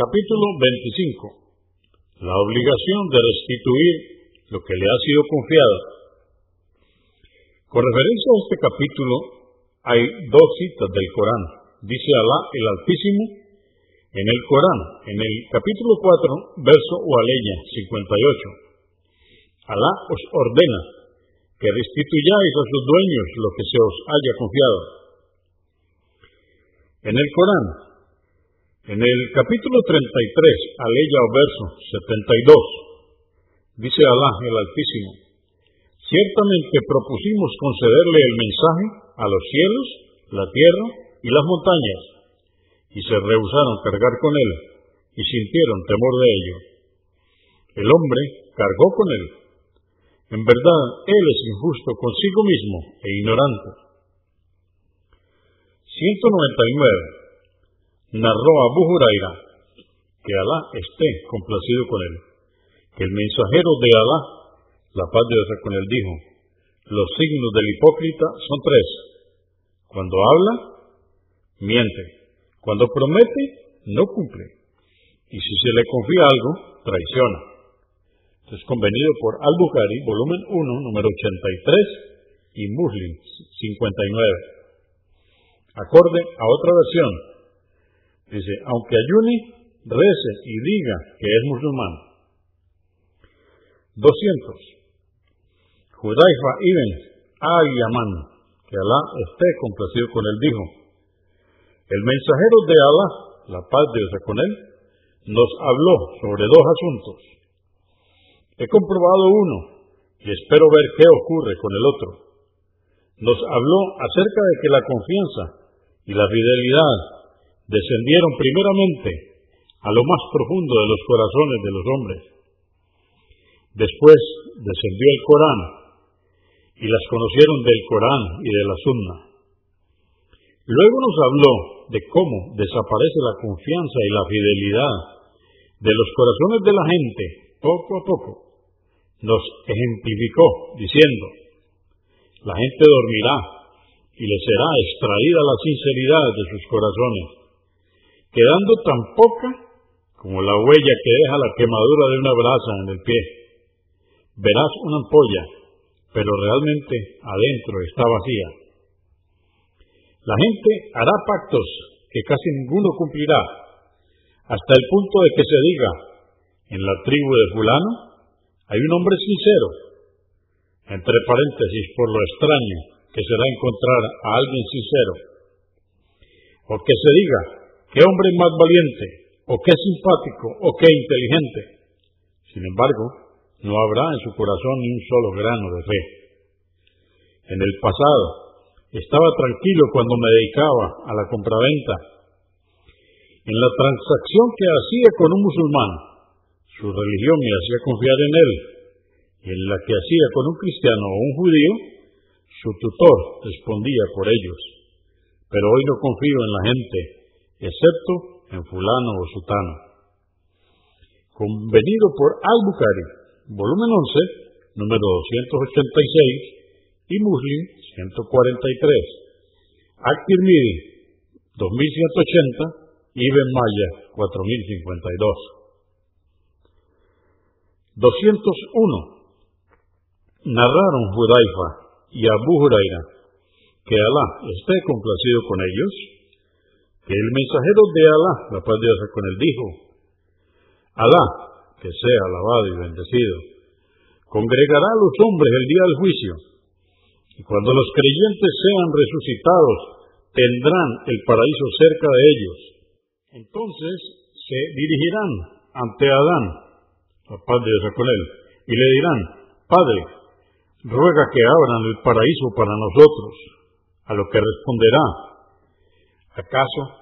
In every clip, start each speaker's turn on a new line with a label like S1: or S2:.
S1: Capítulo 25. La obligación de restituir lo que le ha sido confiado. Con referencia a este capítulo, hay dos citas del Corán. Dice Alá el Altísimo en el Corán, en el capítulo 4, verso Ualeya 58. Alá os ordena que restituyáis a sus dueños lo que se os haya confiado. En el Corán, en el capítulo 33, aleya o verso 72, dice Alá el Altísimo, ciertamente propusimos concederle el mensaje a los cielos, la tierra y las montañas, y se rehusaron cargar con él, y sintieron temor de ello. El hombre cargó con él. En verdad, él es injusto consigo mismo e ignorante. 199. Narró Abu Huraira, que Alá esté complacido con él, que el mensajero de Alá, la paz de Dios con él, dijo, los signos del hipócrita son tres. Cuando habla, miente. Cuando promete, no cumple. Y si se le confía algo, traiciona. Esto es convenido por Al-Bukhari, volumen 1, número 83, y Muslim 59 acorde a otra versión. Dice, aunque ayune, rece y diga que es musulmán. 200. Judaifa ibn Ayaman, que Alá esté complacido con él, dijo, el mensajero de Alá, la paz de Dios con él, nos habló sobre dos asuntos. He comprobado uno y espero ver qué ocurre con el otro. Nos habló acerca de que la confianza y la fidelidad descendieron primeramente a lo más profundo de los corazones de los hombres. Después descendió el Corán y las conocieron del Corán y de la Sunna. Luego nos habló de cómo desaparece la confianza y la fidelidad de los corazones de la gente poco a poco. Nos ejemplificó diciendo, la gente dormirá y le será extraída la sinceridad de sus corazones, quedando tan poca como la huella que deja la quemadura de una brasa en el pie. Verás una ampolla, pero realmente adentro está vacía. La gente hará pactos que casi ninguno cumplirá, hasta el punto de que se diga, en la tribu de fulano hay un hombre sincero, entre paréntesis por lo extraño, que será encontrar a alguien sincero, o que se diga qué hombre más valiente, o qué simpático, o qué inteligente. Sin embargo, no habrá en su corazón ni un solo grano de fe. En el pasado, estaba tranquilo cuando me dedicaba a la compraventa. En la transacción que hacía con un musulmán, su religión me hacía confiar en él, y en la que hacía con un cristiano o un judío, su tutor respondía por ellos. Pero hoy no confío en la gente, excepto en fulano o sutano. Convenido por Al-Bukhari, volumen 11, número 286, y Muslim 143. Al-Tirmidhi 2180 y Ibn Maya 4052. 201. Narraron Judaifa y Abu Huraira, que Alá esté complacido con ellos, el mensajero de Alá, la paz de Dios con él, dijo, Alá, que sea alabado y bendecido, congregará a los hombres el día del juicio, y cuando los creyentes sean resucitados, tendrán el paraíso cerca de ellos. Entonces se dirigirán ante Adán, la paz de Dios con él, y le dirán, Padre, ruega que abran el paraíso para nosotros, a lo que responderá, ¿acaso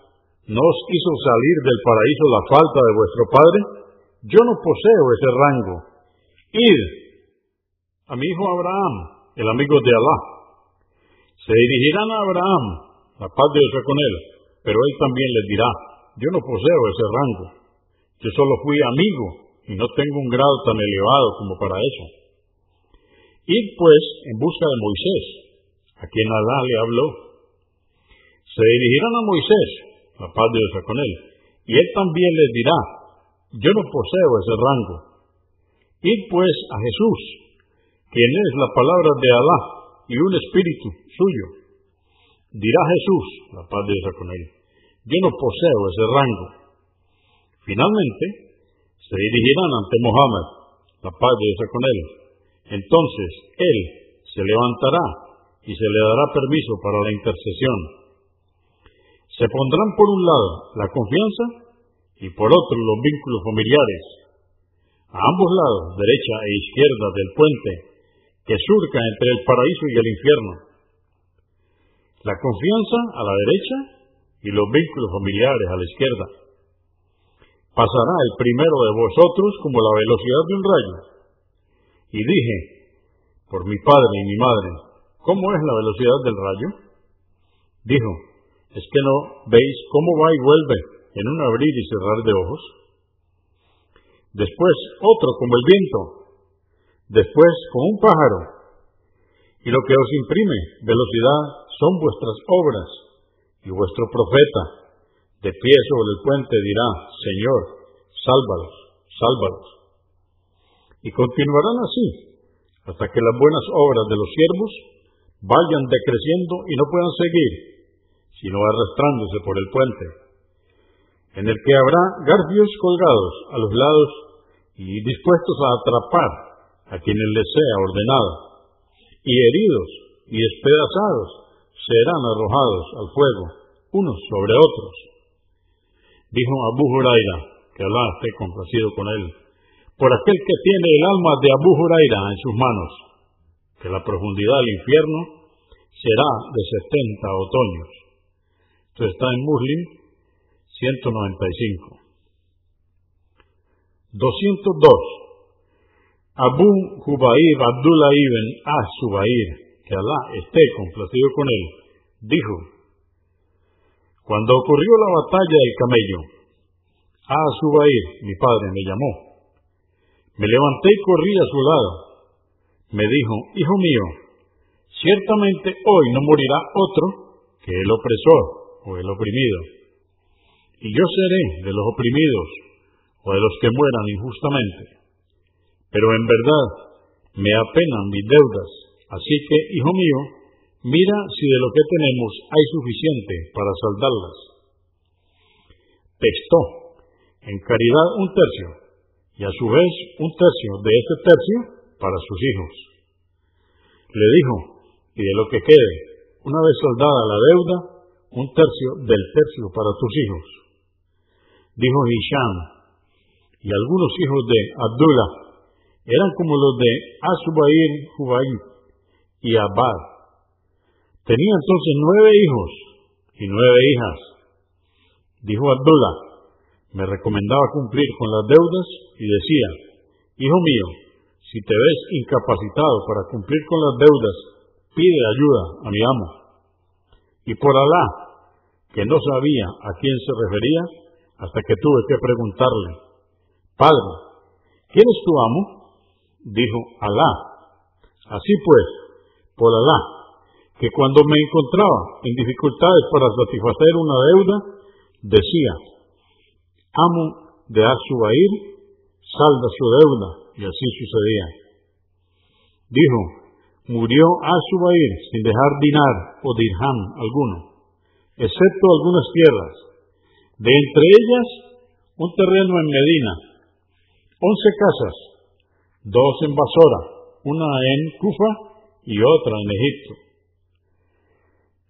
S1: no os hizo salir del paraíso la falta de vuestro Padre? Yo no poseo ese rango. Id a mi hijo Abraham, el amigo de Alá. Se dirigirán a Abraham, la paz de Dios con él, pero él también les dirá, yo no poseo ese rango. Yo solo fui amigo y no tengo un grado tan elevado como para eso. Id pues en busca de Moisés, a quien Alá le habló. Se dirigirán a Moisés, la paz de Dios con él, Y él también les dirá, yo no poseo ese rango. Id pues a Jesús, quien es la palabra de Alá y un espíritu suyo. Dirá Jesús, la paz de Dios con él, yo no poseo ese rango. Finalmente, se dirigirán ante Mohammed, la paz de Dios con él. Entonces, él se levantará y se le dará permiso para la intercesión. Se pondrán por un lado la confianza y por otro los vínculos familiares. A ambos lados, derecha e izquierda del puente que surca entre el paraíso y el infierno. La confianza a la derecha y los vínculos familiares a la izquierda. Pasará el primero de vosotros como la velocidad de un rayo. Y dije, por mi padre y mi madre, ¿cómo es la velocidad del rayo? Dijo, ¿es que no veis cómo va y vuelve en un abrir y cerrar de ojos? Después otro como el viento, después como un pájaro. Y lo que os imprime velocidad son vuestras obras, y vuestro profeta, de pie sobre el puente, dirá, Señor, sálvalos, sálvalos. Y continuarán así, hasta que las buenas obras de los siervos vayan decreciendo y no puedan seguir, sino arrastrándose por el puente, en el que habrá garfios colgados a los lados y dispuestos a atrapar a quienes les sea ordenado, y heridos y despedazados serán arrojados al fuego, unos sobre otros. Dijo Abu Huraira, que Alá esté complacido con él, por aquel que tiene el alma de Abu Huraira en sus manos, que la profundidad del infierno será de setenta otoños. Está en Muslim 195. 202. Abu Jubair Abdullah ibn As-Subair, que Alá esté complacido con él, dijo, cuando ocurrió la batalla del camello, As-Subair, mi padre, me llamó. Me levanté y corrí a su lado. Me dijo, hijo mío, ciertamente hoy no morirá otro que el opresor el oprimido. Y yo seré de los oprimidos o de los que mueran injustamente. Pero en verdad me apenan mis deudas, así que, hijo mío, mira si de lo que tenemos hay suficiente para saldarlas. Textó en caridad un tercio y a su vez un tercio de este tercio para sus hijos. Le dijo, y de lo que quede, una vez soldada la deuda, un tercio del tercio para tus hijos. Dijo Hisham, y algunos hijos de Abdullah eran como los de Asubair, Jubair y Abad. Tenía entonces nueve hijos y nueve hijas. Dijo Abdullah, me recomendaba cumplir con las deudas y decía, Hijo mío, si te ves incapacitado para cumplir con las deudas, pide ayuda a mi amo. Y por Alá, que no sabía a quién se refería, hasta que tuve que preguntarle, Padre, ¿quién es tu amo? Dijo, Alá. Así pues, por Alá, que cuando me encontraba en dificultades para satisfacer una deuda, decía, amo de Asubair, salda su deuda, y así sucedía. Dijo, murió Asubair sin dejar dinar o dirham alguno, excepto algunas tierras, de entre ellas un terreno en Medina, once casas, dos en Basora, una en Kufa y otra en Egipto.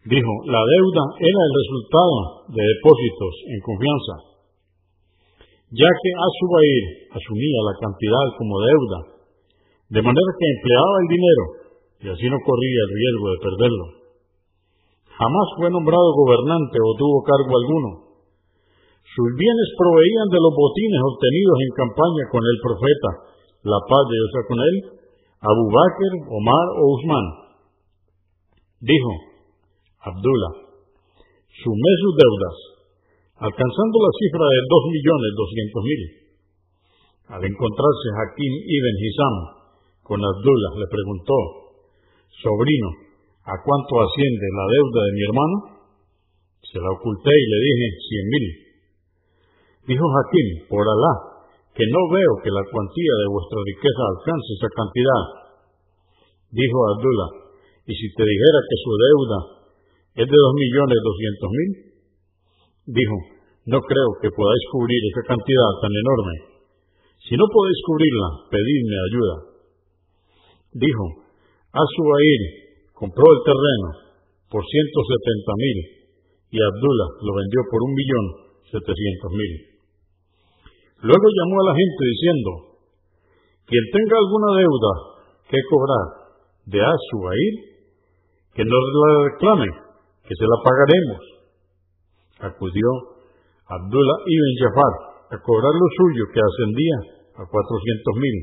S1: Dijo, la deuda era el resultado de depósitos en confianza, ya que Asubair asumía la cantidad como deuda, de manera que empleaba el dinero y así no corría el riesgo de perderlo. Jamás fue nombrado gobernante o tuvo cargo alguno. Sus bienes proveían de los botines obtenidos en campaña con el profeta, la paz de Dios con él, Abu Bakr, Omar o Usman. Dijo Abdullah, sumé sus deudas, alcanzando la cifra de dos millones doscientos mil. Al encontrarse Hakim ibn Hizam con Abdullah, le preguntó, sobrino, ¿a cuánto asciende la deuda de mi hermano? Se la oculté y le dije cien mil. Dijo Jaquín, por Alá, que no veo que la cuantía de vuestra riqueza alcance esa cantidad. Dijo Abdullah, y si te dijera que su deuda es de dos millones doscientos mil, dijo, no creo que podáis cubrir esa cantidad tan enorme. Si no podéis cubrirla, pedidme ayuda. Dijo, Asubair compró el terreno por ciento setenta mil y Abdullah lo vendió por un millón setecientos mil. Luego llamó a la gente diciendo, quien tenga alguna deuda que cobrar de Asubair, que nos la reclame, que se la pagaremos. Acudió Abdullah ibn Jafar a cobrar lo suyo que ascendía a cuatrocientos mil.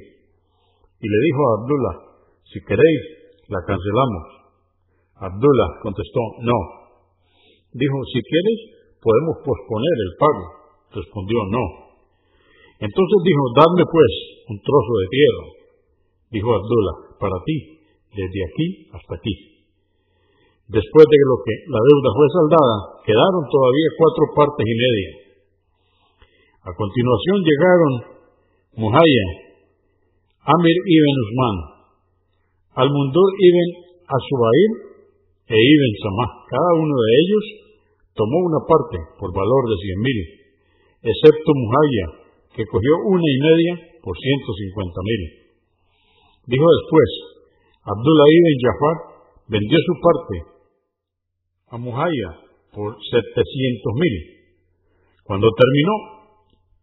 S1: Y le dijo a Abdullah, si queréis, la cancelamos. Abdullah contestó, no. Dijo, si quieres, podemos posponer el pago. Respondió, no. Entonces dijo, dadme pues un trozo de tierra. Dijo Abdullah, para ti, desde aquí hasta aquí. Después de lo que la deuda fue saldada, quedaron todavía cuatro partes y media. A continuación llegaron Muhaya, Amir ibn Usman, Al-Mundur ibn Asubair e ibn Samah. Cada uno de ellos tomó una parte por valor de cien mil, excepto Muhaya, que cogió una y media por ciento cincuenta mil. Dijo después, Abdullah ibn Jafar vendió su parte a Muhaya por 700 mil. Cuando terminó,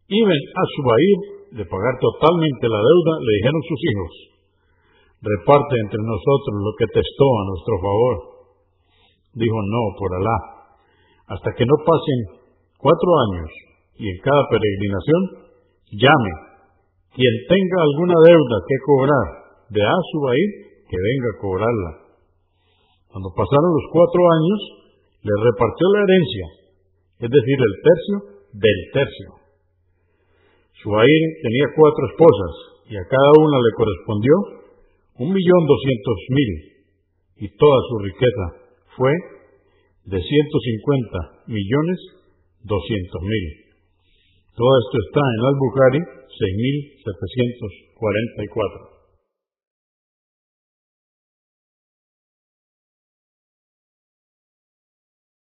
S1: Ibn Asubair de pagar totalmente la deuda, le dijeron sus hijos, reparte entre nosotros lo que testó a nuestro favor. Dijo, no, por Alá, hasta que no pasen cuatro años y en cada peregrinación, llame. Quien tenga alguna deuda que cobrar de Asubair, que venga a cobrarla. Cuando pasaron los cuatro años, le repartió la herencia, es decir, el tercio del tercio. Suair tenía cuatro esposas y a cada una le correspondió un millón doscientos mil y toda su riqueza fue de ciento cincuenta millones doscientos mil. Todo esto está en Al-Bukhari 6744.